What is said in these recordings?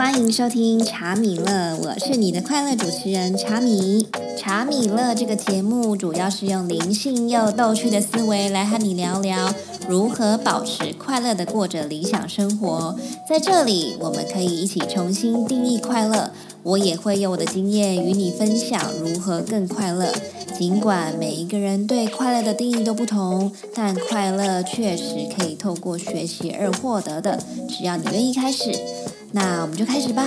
欢迎收听茶米乐，我是你的快乐主持人茶米。茶米乐这个节目主要是用灵性又逗趣的思维来和你聊聊如何保持快乐的过着理想生活。在这里，我们可以一起重新定义快乐。我也会用我的经验与你分享如何更快乐。尽管每一个人对快乐的定义都不同，但快乐确实可以透过学习而获得的。只要你愿意开始，那我们就开始吧。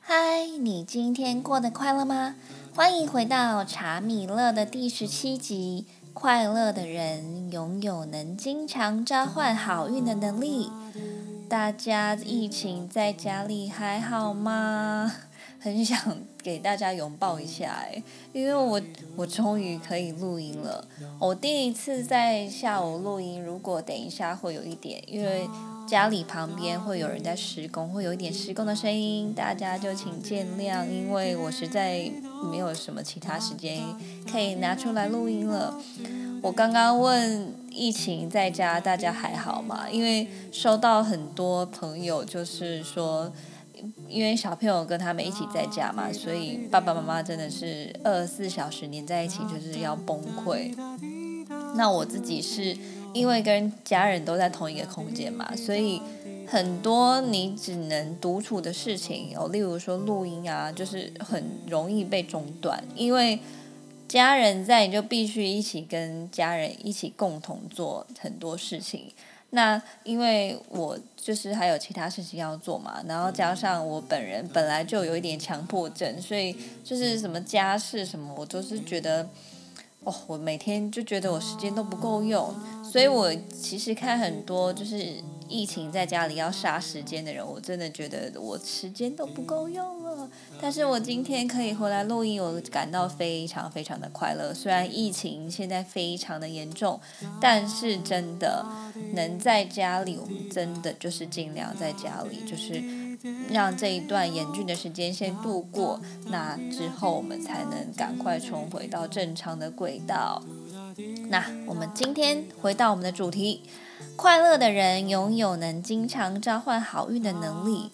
嗨，你今天过得快乐吗？欢迎回到茶米乐的第十七集。快乐的人拥有能经常召唤好运的能力。大家疫情在家里还好吗？很想给大家拥抱一下哎，因为我我终于可以录音了。我第一次在下午录音，如果等一下会有一点，因为家里旁边会有人在施工，会有一点施工的声音，大家就请见谅，因为我实在没有什么其他时间可以拿出来录音了。我刚刚问疫情在家大家还好吗？因为收到很多朋友就是说，因为小朋友跟他们一起在家嘛，所以爸爸妈妈真的是二十四小时黏在一起，就是要崩溃。那我自己是因为跟家人都在同一个空间嘛，所以很多你只能独处的事情，哦，例如说录音啊，就是很容易被中断，因为。家人在，你就必须一起跟家人一起共同做很多事情。那因为我就是还有其他事情要做嘛，然后加上我本人本来就有一点强迫症，所以就是什么家事什么，我都是觉得，哦，我每天就觉得我时间都不够用，所以我其实看很多就是。疫情在家里要杀时间的人，我真的觉得我时间都不够用了。但是我今天可以回来录音，我感到非常非常的快乐。虽然疫情现在非常的严重，但是真的能在家里，我们真的就是尽量在家里，就是让这一段严峻的时间先度过。那之后我们才能赶快重回到正常的轨道。那我们今天回到我们的主题。快乐的人拥有能经常召唤好运的能力。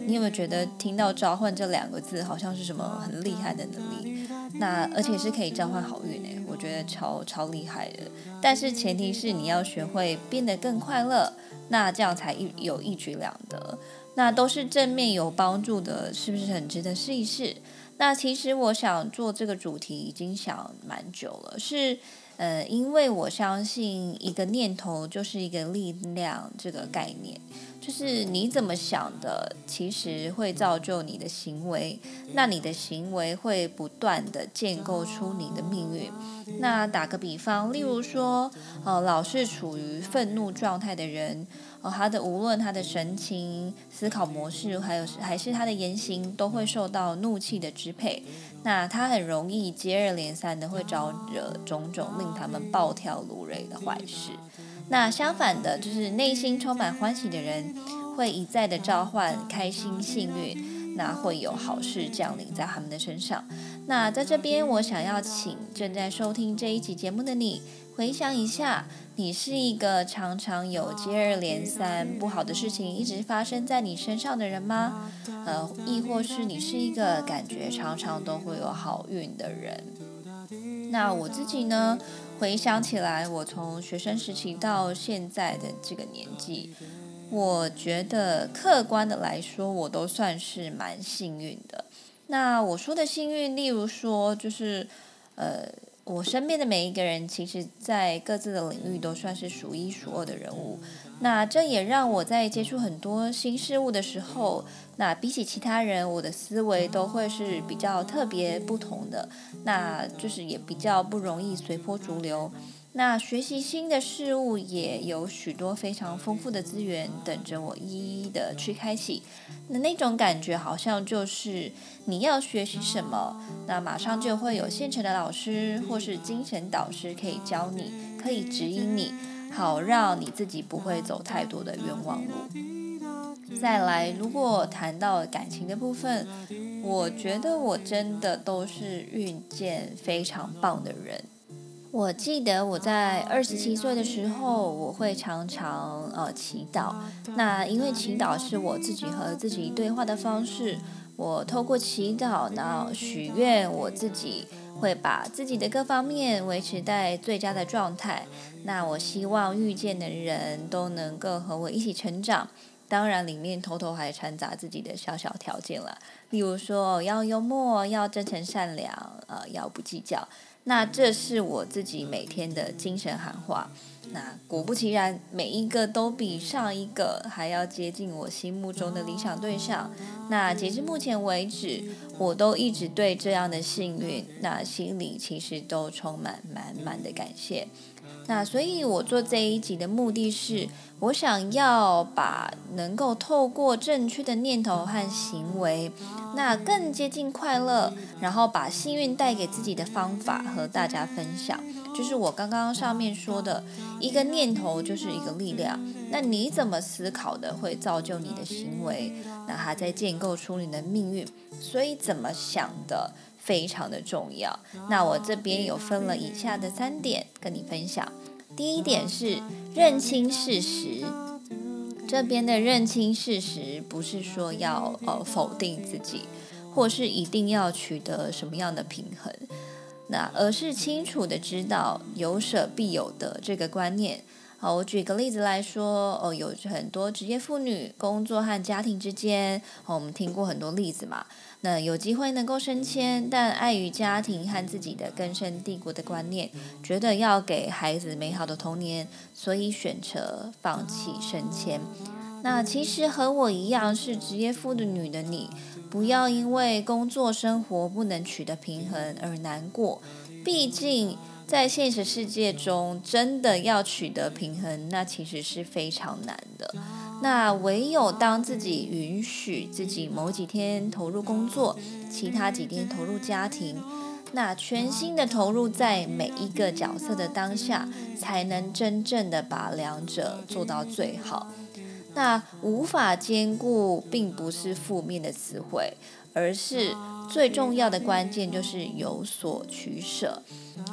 你有没有觉得听到“召唤”这两个字，好像是什么很厉害的能力？那而且是可以召唤好运诶，我觉得超超厉害的。但是前提是你要学会变得更快乐，那这样才一有一举两得。那都是正面有帮助的，是不是很值得试一试？那其实我想做这个主题已经想蛮久了，是。呃，因为我相信一个念头就是一个力量，这个概念就是你怎么想的，其实会造就你的行为，那你的行为会不断的建构出你的命运。那打个比方，例如说，呃，老是处于愤怒状态的人。哦，他的无论他的神情、思考模式，还有还是他的言行，都会受到怒气的支配。那他很容易接二连三的会招惹种种令他们暴跳如雷的坏事。那相反的，就是内心充满欢喜的人，会一再的召唤开心、幸运，那会有好事降临在他们的身上。那在这边，我想要请正在收听这一集节目的你。回想一下，你是一个常常有接二连三不好的事情一直发生在你身上的人吗？呃，亦或是你是一个感觉常常都会有好运的人？那我自己呢？回想起来，我从学生时期到现在的这个年纪，我觉得客观的来说，我都算是蛮幸运的。那我说的幸运，例如说，就是呃。我身边的每一个人，其实，在各自的领域都算是数一数二的人物。那这也让我在接触很多新事物的时候，那比起其他人，我的思维都会是比较特别不同的。那就是也比较不容易随波逐流。那学习新的事物也有许多非常丰富的资源等着我一一的去开启。那那种感觉好像就是你要学习什么，那马上就会有现成的老师或是精神导师可以教你，可以指引你，好让你自己不会走太多的冤枉路。再来，如果谈到感情的部分，我觉得我真的都是遇见非常棒的人。我记得我在二十七岁的时候，我会常常呃祈祷。那因为祈祷是我自己和自己对话的方式，我透过祈祷，然后许愿，我自己会把自己的各方面维持在最佳的状态。那我希望遇见的人都能够和我一起成长。当然，里面偷偷还掺杂自己的小小条件了，例如说要幽默，要真诚善良，呃，要不计较。那这是我自己每天的精神喊话。那果不其然，每一个都比上一个还要接近我心目中的理想对象。那截至目前为止，我都一直对这样的幸运，那心里其实都充满满满的感谢。那所以，我做这一集的目的是，我想要把能够透过正确的念头和行为，那更接近快乐，然后把幸运带给自己的方法和大家分享。就是我刚刚上面说的，一个念头就是一个力量。那你怎么思考的，会造就你的行为，那它在建构出你的命运。所以，怎么想的？非常的重要。那我这边有分了以下的三点跟你分享。第一点是认清事实。这边的认清事实，不是说要呃否定自己，或是一定要取得什么样的平衡，那而是清楚的知道有舍必有得这个观念。好，我举个例子来说，哦，有很多职业妇女工作和家庭之间，我们听过很多例子嘛。那有机会能够升迁，但碍于家庭和自己的根深蒂固的观念，觉得要给孩子美好的童年，所以选择放弃升迁。那其实和我一样是职业妇女的你，不要因为工作生活不能取得平衡而难过。毕竟在现实世界中，真的要取得平衡，那其实是非常难的。那唯有当自己允许自己某几天投入工作，其他几天投入家庭，那全心的投入在每一个角色的当下，才能真正的把两者做到最好。那无法兼顾，并不是负面的词汇，而是最重要的关键就是有所取舍。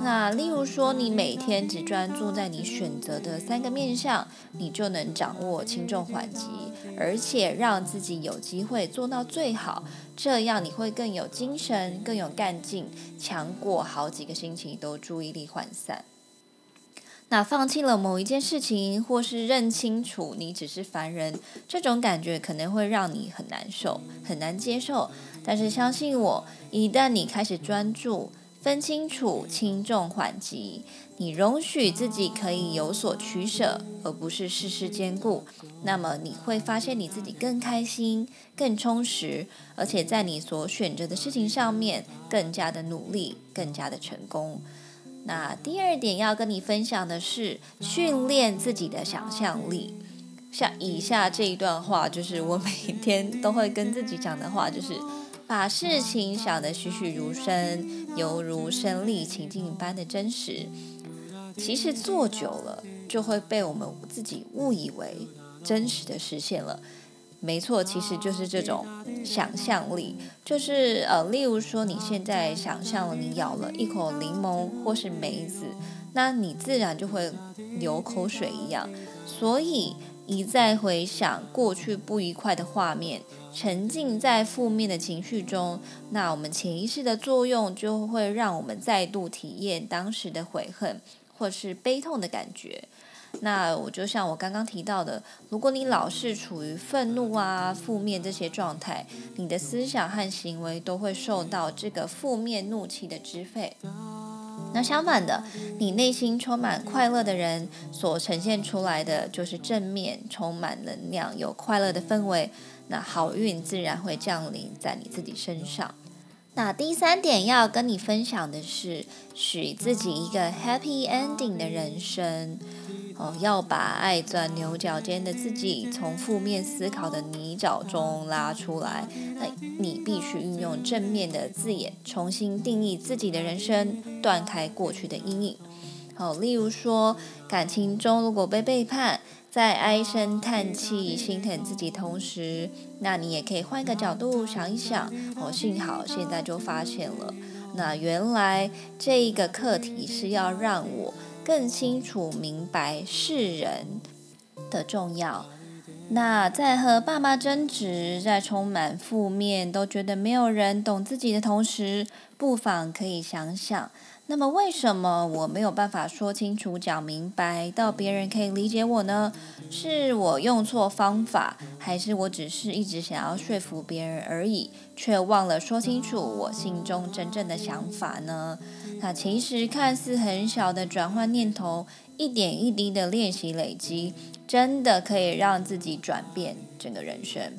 那例如说，你每天只专注在你选择的三个面向，你就能掌握轻重缓急，而且让自己有机会做到最好。这样你会更有精神，更有干劲，强过好几个星期都注意力涣散。那放弃了某一件事情，或是认清楚你只是凡人，这种感觉可能会让你很难受，很难接受。但是相信我，一旦你开始专注。分清楚轻重缓急，你容许自己可以有所取舍，而不是事事兼顾。那么你会发现你自己更开心、更充实，而且在你所选择的事情上面更加的努力、更加的成功。那第二点要跟你分享的是，训练自己的想象力。像以下这一段话，就是我每天都会跟自己讲的话，就是。把事情想得栩栩如生，犹如身历情境般的真实。其实做久了，就会被我们自己误以为真实的实现了。没错，其实就是这种想象力，就是呃，例如说你现在想象了你咬了一口柠檬或是梅子，那你自然就会流口水一样。所以一再回想过去不愉快的画面。沉浸在负面的情绪中，那我们潜意识的作用就会让我们再度体验当时的悔恨或是悲痛的感觉。那我就像我刚刚提到的，如果你老是处于愤怒啊、负面这些状态，你的思想和行为都会受到这个负面怒气的支配。那相反的，你内心充满快乐的人所呈现出来的就是正面、充满能量、有快乐的氛围。那好运自然会降临在你自己身上。那第三点要跟你分享的是，许自己一个 happy ending 的人生。哦，要把爱钻牛角尖的自己从负面思考的泥沼中拉出来。那你必须运用正面的字眼，重新定义自己的人生，断开过去的阴影。好，例如说，感情中如果被背叛。在唉声叹气、心疼自己同时，那你也可以换个角度想一想。哦，幸好现在就发现了，那原来这一个课题是要让我更清楚明白世人的重要。那在和爸妈争执，在充满负面，都觉得没有人懂自己的同时，不妨可以想想。那么，为什么我没有办法说清楚、讲明白，到别人可以理解我呢？是我用错方法，还是我只是一直想要说服别人而已，却忘了说清楚我心中真正的想法呢？那其实看似很小的转换念头，一点一滴的练习累积，真的可以让自己转变整个人生。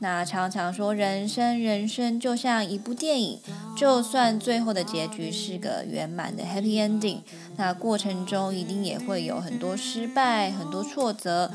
那常常说，人生人生就像一部电影，就算最后的结局是个圆满的 happy ending，那过程中一定也会有很多失败、很多挫折、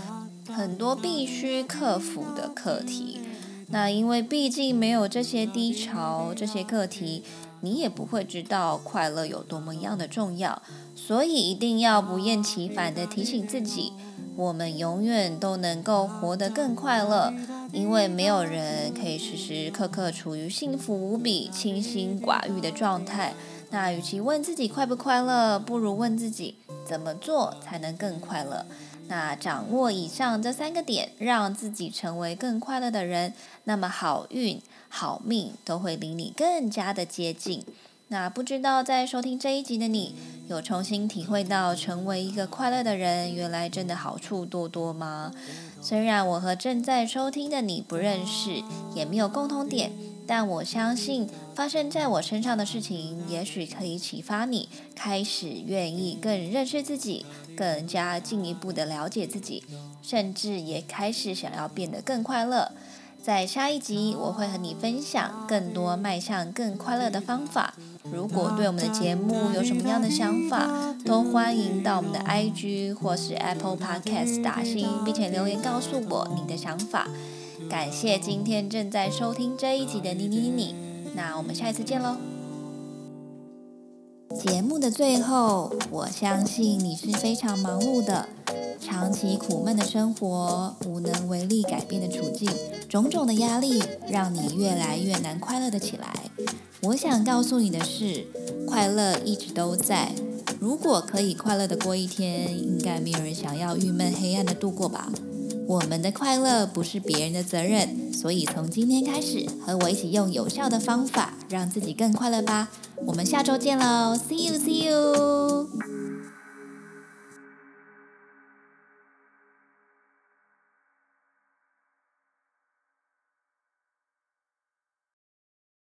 很多必须克服的课题。那因为毕竟没有这些低潮、这些课题，你也不会知道快乐有多么样的重要。所以一定要不厌其烦的提醒自己，我们永远都能够活得更快乐。因为没有人可以时时刻刻处于幸福无比、清心寡欲的状态。那与其问自己快不快乐，不如问自己怎么做才能更快乐。那掌握以上这三个点，让自己成为更快乐的人，那么好运、好命都会离你更加的接近。那不知道在收听这一集的你，有重新体会到成为一个快乐的人，原来真的好处多多吗？虽然我和正在收听的你不认识，也没有共同点，但我相信发生在我身上的事情，也许可以启发你，开始愿意更认识自己，更加进一步的了解自己，甚至也开始想要变得更快乐。在下一集，我会和你分享更多迈向更快乐的方法。如果对我们的节目有什么样的想法，都欢迎到我们的 IG 或是 Apple Podcast 打星，并且留言告诉我你的想法。感谢今天正在收听这一集的你你你，那我们下一次见喽！节目的最后，我相信你是非常忙碌的。长期苦闷的生活，无能为力改变的处境，种种的压力，让你越来越难快乐的起来。我想告诉你的是，快乐一直都在。如果可以快乐的过一天，应该没有人想要郁闷黑暗的度过吧？我们的快乐不是别人的责任，所以从今天开始，和我一起用有效的方法，让自己更快乐吧。我们下周见喽，See you，See you。